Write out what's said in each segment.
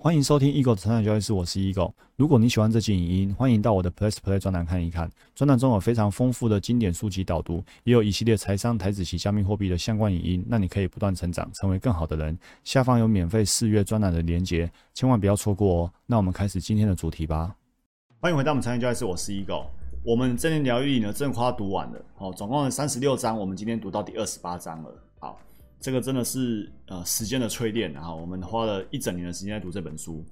欢迎收听 Eagle 的成长交易室，我是 Eagle。如果你喜欢这期影音，欢迎到我的 Plus Play 专栏看一看。专栏中有非常丰富的经典书籍导读，也有一系列财商、台子及加密货币的相关影音，让你可以不断成长，成为更好的人。下方有免费试阅专栏的连结，千万不要错过哦。那我们开始今天的主题吧。欢迎回到我们成长交易室，我是 Eagle。我们正念疗愈呢，正夸读完了哦，总共三十六章，我们今天读到第二十八章了。这个真的是呃时间的淬炼，然后我们花了一整年的时间在读这本书。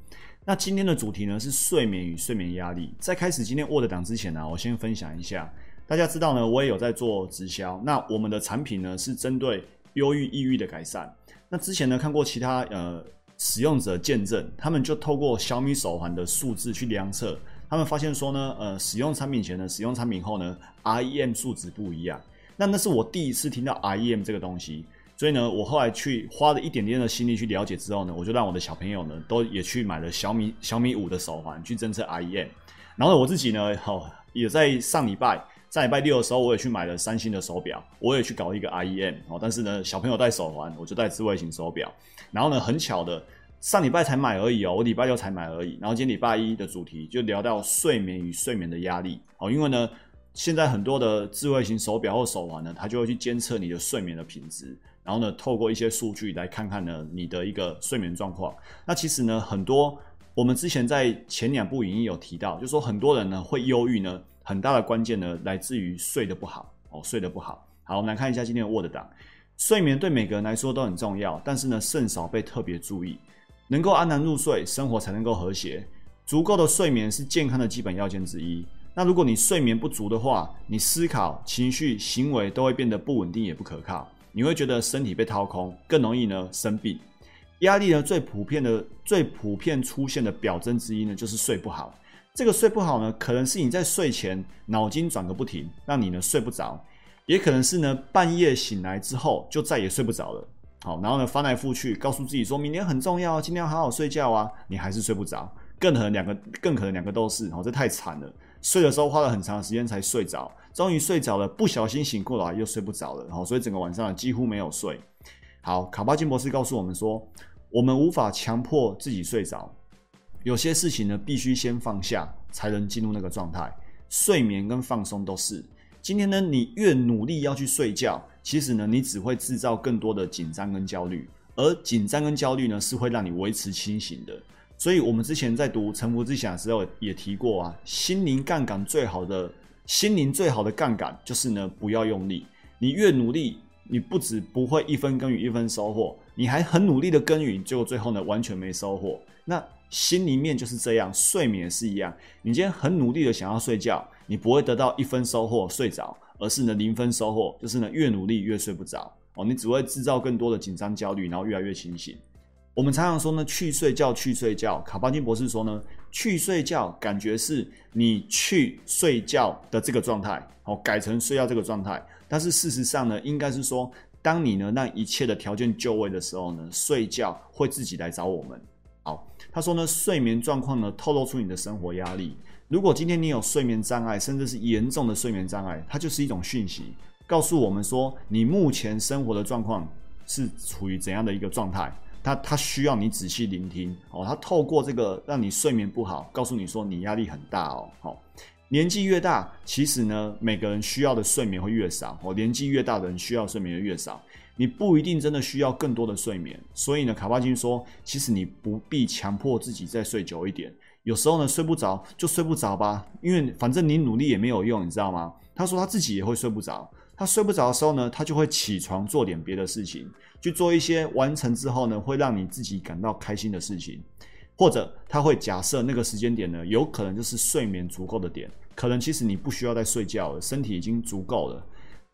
那今天的主题呢是睡眠与睡眠压力。在开始今天 Word 档之前呢，我先分享一下。大家知道呢，我也有在做直销。那我们的产品呢是针对忧郁、抑郁的改善。那之前呢看过其他呃使用者见证，他们就透过小米手环的数字去量测，他们发现说呢，呃使用产品前呢，使用产品后呢，REM 数值不一样。那那是我第一次听到 REM 这个东西。所以呢，我后来去花了一点点的心力去了解之后呢，我就让我的小朋友呢都也去买了小米小米五的手环去侦测 REM，然后我自己呢，好也在上礼拜上礼拜六的时候，我也去买了三星的手表，我也去搞一个 REM 哦，但是呢，小朋友戴手环，我就戴智慧型手表，然后呢，很巧的上礼拜才买而已哦，我礼拜六才买而已，然后今天礼拜一的主题就聊到睡眠与睡眠的压力哦，因为呢，现在很多的智慧型手表或手环呢，它就会去监测你的睡眠的品质。然后呢，透过一些数据来看看呢，你的一个睡眠状况。那其实呢，很多我们之前在前两部影音有提到，就说很多人呢会忧郁呢，很大的关键呢来自于睡得不好哦，睡得不好。好，我们来看一下今天的 Word 档。睡眠对每个人来说都很重要，但是呢，甚少被特别注意。能够安然入睡，生活才能够和谐。足够的睡眠是健康的基本要件之一。那如果你睡眠不足的话，你思考、情绪、行为都会变得不稳定，也不可靠。你会觉得身体被掏空，更容易呢生病。压力呢最普遍的、最普遍出现的表征之一呢，就是睡不好。这个睡不好呢，可能是你在睡前脑筋转个不停，让你呢睡不着；也可能是呢半夜醒来之后就再也睡不着了。好，然后呢翻来覆去，告诉自己说明天很重要，今天要好好睡觉啊，你还是睡不着。更可能两个，更可能两个都是。哦，这太惨了。睡的时候花了很长时间才睡着，终于睡着了，不小心醒过来又睡不着了，然后所以整个晚上几乎没有睡。好，卡巴金博士告诉我们说，我们无法强迫自己睡着，有些事情呢必须先放下，才能进入那个状态。睡眠跟放松都是。今天呢，你越努力要去睡觉，其实呢，你只会制造更多的紧张跟焦虑，而紧张跟焦虑呢，是会让你维持清醒的。所以，我们之前在读《沉浮之想》的时候也提过啊，心灵杠杆最好的心灵最好的杠杆就是呢，不要用力。你越努力，你不止不会一分耕耘一分收获，你还很努力的耕耘，结果最后呢，完全没收获。那心里面就是这样，睡眠是一样。你今天很努力的想要睡觉，你不会得到一分收获睡着，而是呢零分收获，就是呢越努力越睡不着哦，你只会制造更多的紧张焦虑，然后越来越清醒。我们常常说呢，去睡觉，去睡觉。卡巴金博士说呢，去睡觉，感觉是你去睡觉的这个状态，哦，改成睡觉这个状态。但是事实上呢，应该是说，当你呢让一切的条件就位的时候呢，睡觉会自己来找我们。好，他说呢，睡眠状况呢透露出你的生活压力。如果今天你有睡眠障碍，甚至是严重的睡眠障碍，它就是一种讯息，告诉我们说，你目前生活的状况是处于怎样的一个状态。他他需要你仔细聆听哦，他透过这个让你睡眠不好，告诉你说你压力很大哦。好，年纪越大，其实呢，每个人需要的睡眠会越少。哦，年纪越大的人需要睡眠越少，你不一定真的需要更多的睡眠。所以呢，卡巴金说，其实你不必强迫自己再睡久一点。有时候呢，睡不着就睡不着吧，因为反正你努力也没有用，你知道吗？他说他自己也会睡不着。他睡不着的时候呢，他就会起床做点别的事情，去做一些完成之后呢，会让你自己感到开心的事情，或者他会假设那个时间点呢，有可能就是睡眠足够的点，可能其实你不需要再睡觉了，身体已经足够了。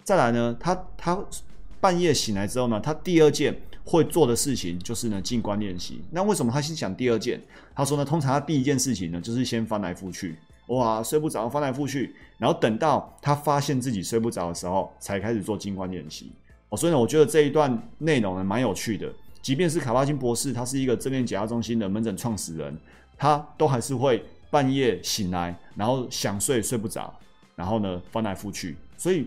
再来呢，他他半夜醒来之后呢，他第二件会做的事情就是呢静观练习。那为什么他先讲第二件？他说呢，通常他第一件事情呢，就是先翻来覆去。哇，睡不着，翻来覆去，然后等到他发现自己睡不着的时候，才开始做静观练习。哦，所以呢，我觉得这一段内容呢蛮有趣的。即便是卡巴金博士，他是一个正念解压中心的门诊创始人，他都还是会半夜醒来，然后想睡睡不着，然后呢翻来覆去。所以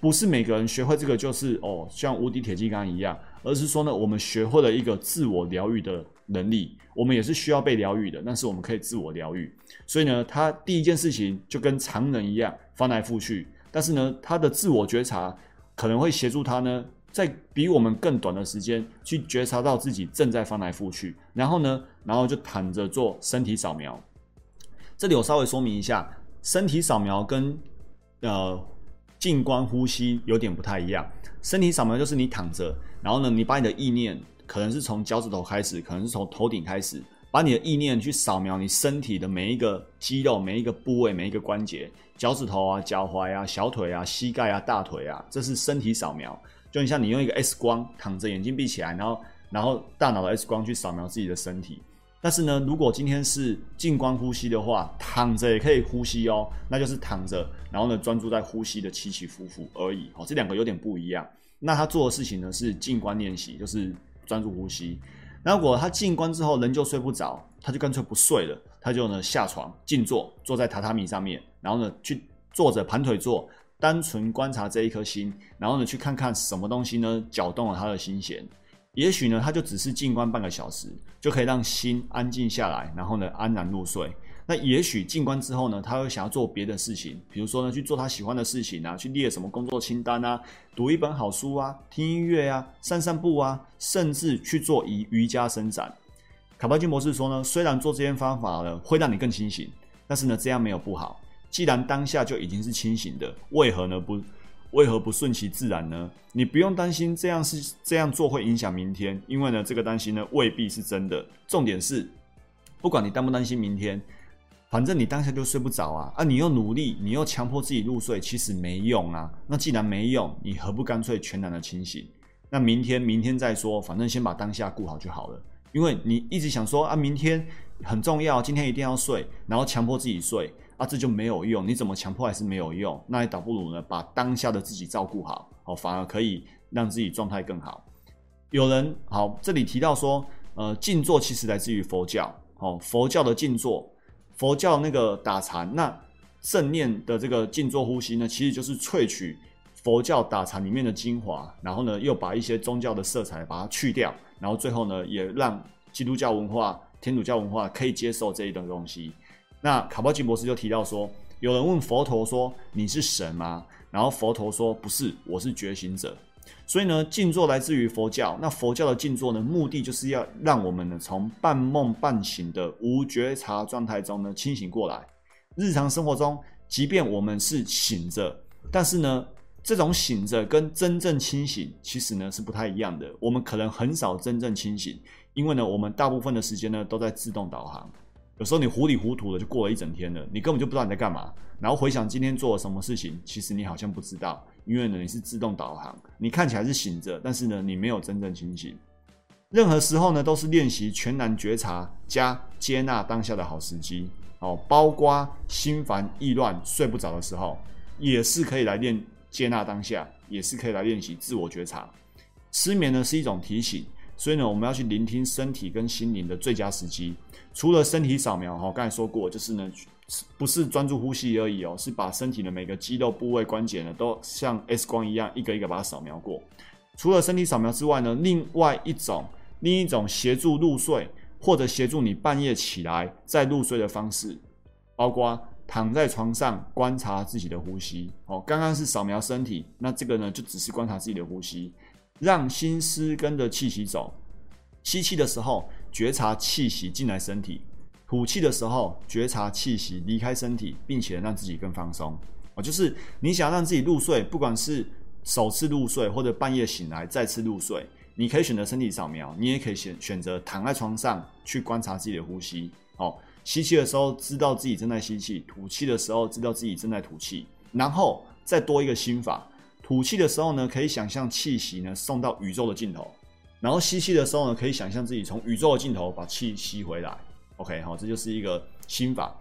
不是每个人学会这个就是哦，像无敌铁金刚一样，而是说呢，我们学会了一个自我疗愈的能力，我们也是需要被疗愈的，但是我们可以自我疗愈。所以呢，他第一件事情就跟常人一样翻来覆去，但是呢，他的自我觉察可能会协助他呢，在比我们更短的时间去觉察到自己正在翻来覆去，然后呢，然后就躺着做身体扫描。这里我稍微说明一下，身体扫描跟呃静观呼吸有点不太一样。身体扫描就是你躺着，然后呢，你把你的意念可能是从脚趾头开始，可能是从头顶开始，把你的意念去扫描你身体的每一个肌肉、每一个部位、每一个关节，脚趾头啊、脚踝啊、小腿啊、膝盖啊、大腿啊，这是身体扫描。就你像你用一个 X 光躺着，眼睛闭起来，然后然后大脑的 X 光去扫描自己的身体。但是呢，如果今天是静观呼吸的话，躺着也可以呼吸哦，那就是躺着，然后呢专注在呼吸的起起伏伏而已哦，这两个有点不一样。那他做的事情呢是静观练习，就是专注呼吸。那如果他静观之后人就睡不着，他就干脆不睡了，他就呢下床静坐，坐在榻榻米上面，然后呢去坐着盘腿坐，单纯观察这一颗心，然后呢去看看什么东西呢搅动了他的心弦。也许呢，他就只是静观半个小时，就可以让心安静下来，然后呢安然入睡。那也许进关之后呢，他会想要做别的事情，比如说呢去做他喜欢的事情啊，去列什么工作清单啊，读一本好书啊，听音乐啊，散散步啊，甚至去做瑜瑜伽伸展。卡巴金博士说呢，虽然做这些方法呢会让你更清醒，但是呢这样没有不好。既然当下就已经是清醒的，为何呢不？为何不顺其自然呢？你不用担心这样是这样做会影响明天，因为呢，这个担心呢未必是真的。重点是，不管你担不担心明天，反正你当下就睡不着啊！啊，你又努力，你又强迫自己入睡，其实没用啊。那既然没用，你何不干脆全然的清醒？那明天明天再说，反正先把当下顾好就好了。因为你一直想说啊，明天很重要，今天一定要睡，然后强迫自己睡。啊，这就没有用。你怎么强迫还是没有用？那你倒不如呢，把当下的自己照顾好，哦，反而可以让自己状态更好。有人好，这里提到说，呃，静坐其实来自于佛教，哦，佛教的静坐，佛教那个打禅，那正念的这个静坐呼吸呢，其实就是萃取佛教打禅里面的精华，然后呢，又把一些宗教的色彩把它去掉，然后最后呢，也让基督教文化、天主教文化可以接受这一段东西。那卡巴金博士就提到说，有人问佛陀说：“你是神吗？”然后佛陀说：“不是，我是觉醒者。”所以呢，静坐来自于佛教。那佛教的静坐呢，目的就是要让我们呢从半梦半醒的无觉察状态中呢清醒过来。日常生活中，即便我们是醒着，但是呢，这种醒着跟真正清醒其实呢是不太一样的。我们可能很少真正清醒，因为呢，我们大部分的时间呢都在自动导航。有时候你糊里糊涂的就过了一整天了，你根本就不知道你在干嘛。然后回想今天做了什么事情，其实你好像不知道，因为呢你是自动导航，你看起来是醒着，但是呢你没有真正清醒。任何时候呢都是练习全然觉察加接纳当下的好时机哦，包括心烦意乱睡不着的时候，也是可以来练接纳当下，也是可以来练习自我觉察。失眠呢是一种提醒。所以呢，我们要去聆听身体跟心灵的最佳时机。除了身体扫描，哈，刚才说过，就是呢，不是专注呼吸而已哦，是把身体的每个肌肉部位、关节呢，都像 X 光一样，一个一个把它扫描过。除了身体扫描之外呢，另外一种，另一种协助入睡或者协助你半夜起来再入睡的方式，包括躺在床上观察自己的呼吸。哦，刚刚是扫描身体，那这个呢，就只是观察自己的呼吸。让心思跟着气息走，吸气的时候觉察气息进来身体，吐气的时候觉察气息离开身体，并且让自己更放松。哦，就是你想让自己入睡，不管是首次入睡或者半夜醒来再次入睡，你可以选择身体扫描，你也可以选选择躺在床上去观察自己的呼吸。哦，吸气的时候知道自己正在吸气，吐气的时候知道自己正在吐气，然后再多一个心法。吐气的时候呢，可以想象气息呢送到宇宙的尽头；然后吸气的时候呢，可以想象自己从宇宙的尽头把气吸回来。OK，好，这就是一个心法。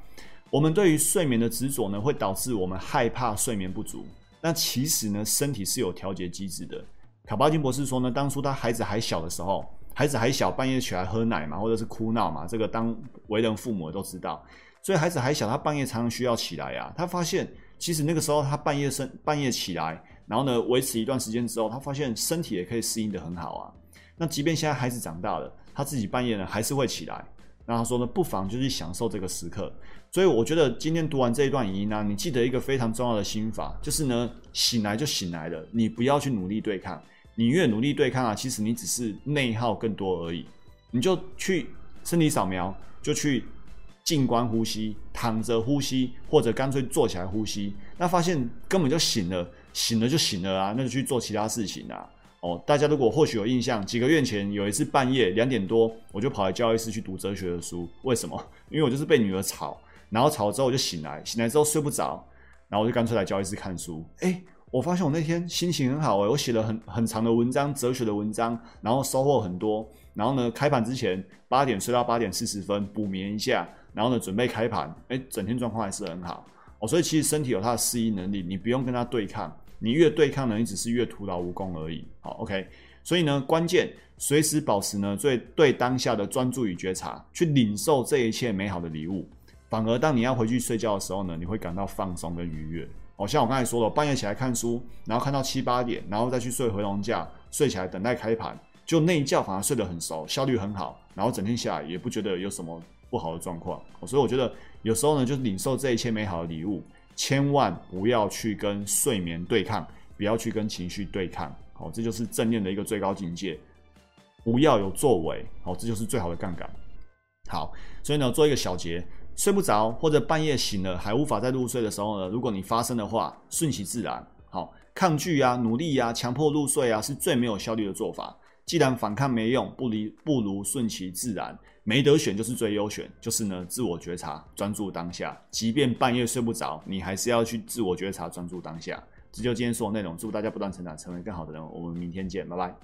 我们对于睡眠的执着呢，会导致我们害怕睡眠不足。那其实呢，身体是有调节机制的。卡巴金博士说呢，当初他孩子还小的时候，孩子还小，半夜起来喝奶嘛，或者是哭闹嘛，这个当为人父母都知道。所以孩子还小，他半夜常常需要起来呀。他发现，其实那个时候他半夜生半夜起来。然后呢，维持一段时间之后，他发现身体也可以适应的很好啊。那即便现在孩子长大了，他自己半夜呢还是会起来。那他说呢，不妨就去享受这个时刻。所以我觉得今天读完这一段语音呢，你记得一个非常重要的心法，就是呢，醒来就醒来了，你不要去努力对抗，你越努力对抗啊，其实你只是内耗更多而已。你就去身体扫描，就去静观呼吸，躺着呼吸，或者干脆坐起来呼吸，那发现根本就醒了，醒了就醒了啊，那就去做其他事情啊。哦，大家如果或许有印象，几个月前有一次半夜两点多，我就跑来教育室去读哲学的书。为什么？因为我就是被女儿吵，然后吵了之后我就醒来，醒来之后睡不着，然后我就干脆来教育室看书。哎，我发现我那天心情很好哎，我写了很很长的文章，哲学的文章，然后收获很多。然后呢，开盘之前八点睡到八点四十分补眠一下，然后呢准备开盘，哎，整天状况还是很好。哦，所以其实身体有它的适应能力，你不用跟它对抗。你越对抗呢，你只是越徒劳无功而已。好，OK。所以呢，关键随时保持呢最对当下的专注与觉察，去领受这一切美好的礼物。反而当你要回去睡觉的时候呢，你会感到放松跟愉悦。哦，像我刚才说了，半夜起来看书，然后看到七八点，然后再去睡回笼觉，睡起来等待开盘，就那一觉反而睡得很熟，效率很好，然后整天下来也不觉得有什么不好的状况。所以我觉得有时候呢，就是领受这一切美好的礼物。千万不要去跟睡眠对抗，不要去跟情绪对抗，好，这就是正念的一个最高境界。不要有作为，好，这就是最好的杠杆。好，所以呢，做一个小结：睡不着或者半夜醒了还无法再入睡的时候呢，如果你发生的话，顺其自然。好，抗拒啊、努力啊、强迫入睡啊，是最没有效率的做法。既然反抗没用，不离不如顺其自然，没得选就是最优选，就是呢自我觉察，专注当下。即便半夜睡不着，你还是要去自我觉察，专注当下。这就今天所有内容，祝大家不断成长，成为更好的人。我们明天见，拜拜。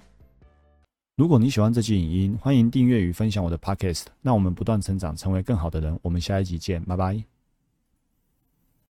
如果你喜欢这期影音，欢迎订阅与分享我的 podcast。那我们不断成长，成为更好的人。我们下一集见，拜拜。